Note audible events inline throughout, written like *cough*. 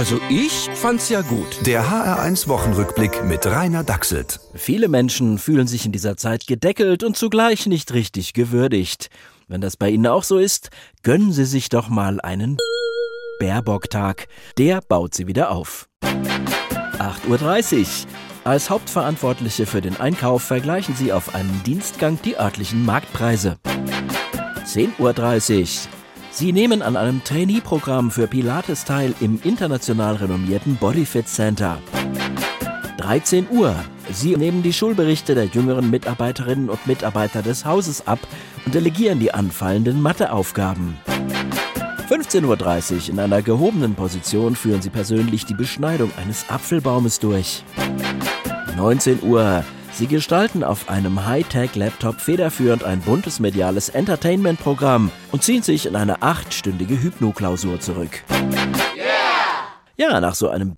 Also ich fand's ja gut. Der HR1 Wochenrückblick mit Rainer Dachselt. Viele Menschen fühlen sich in dieser Zeit gedeckelt und zugleich nicht richtig gewürdigt. Wenn das bei Ihnen auch so ist, gönnen Sie sich doch mal einen Baerbock-Tag. Der baut Sie wieder auf. 8.30 Uhr. Als Hauptverantwortliche für den Einkauf vergleichen Sie auf einem Dienstgang die örtlichen Marktpreise. 10.30 Uhr. Sie nehmen an einem Trainee-Programm für Pilates teil im international renommierten Bodyfit Center. 13 Uhr. Sie nehmen die Schulberichte der jüngeren Mitarbeiterinnen und Mitarbeiter des Hauses ab und delegieren die anfallenden Matheaufgaben. 15.30 Uhr in einer gehobenen Position führen Sie persönlich die Beschneidung eines Apfelbaumes durch. 19 Uhr. Sie gestalten auf einem Hightech-Laptop federführend ein buntes mediales Entertainment-Programm und ziehen sich in eine achtstündige Hypnoklausur zurück. Ja, nach so einem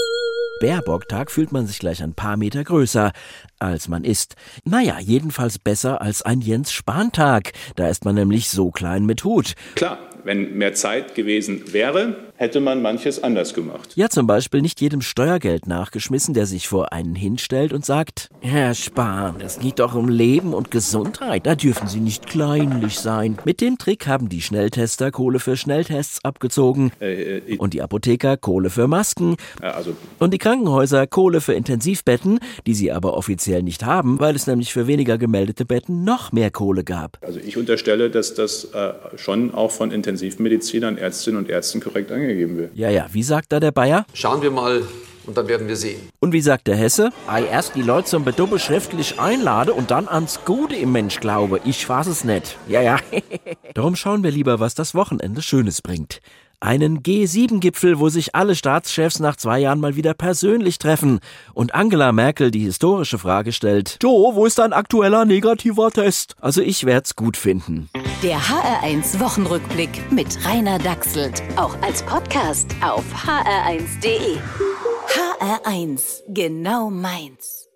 Baerbock-Tag fühlt man sich gleich ein paar Meter größer, als man ist. Naja, jedenfalls besser als ein Jens Spahn-Tag. Da ist man nämlich so klein mit Hut. Klar, wenn mehr Zeit gewesen wäre, hätte man manches anders gemacht. Ja, zum Beispiel nicht jedem Steuergeld nachgeschmissen, der sich vor einen hinstellt und sagt, Herr Spahn, es geht doch um Leben und Gesundheit, da dürfen Sie nicht kleinlich sein. Mit dem Trick haben die Schnelltester Kohle für Schnelltests abgezogen Äh, äh, und die Apotheker Kohle für Masken also und die Krankenhäuser Kohle für Intensivbetten, die sie aber offiziell nicht haben, weil es nämlich für weniger gemeldete Betten noch mehr Kohle gab. Also ich unterstelle, dass das äh, schon auch von Intensivmedizinern, Ärztinnen und Ärzten korrekt angegeben wird. Ja, ja, wie sagt da der Bayer? Schauen wir mal und dann werden wir sehen. Und wie sagt der Hesse? Ei, erst die Leute zum Bedubbe schriftlich einlade und dann ans Gute im Mensch glaube. Ich fass es nicht. Ja, ja. *laughs* Darum schauen wir lieber, was das Wochenende Schönes bringt. Einen G7-Gipfel, wo sich alle Staatschefs nach zwei Jahren mal wieder persönlich treffen und Angela Merkel die historische Frage stellt: Joe, wo ist dein aktueller negativer Test? Also ich werd's gut finden. Der HR1 Wochenrückblick mit Rainer Dachselt. Auch als Podcast auf hr1.de. HR1, genau meins.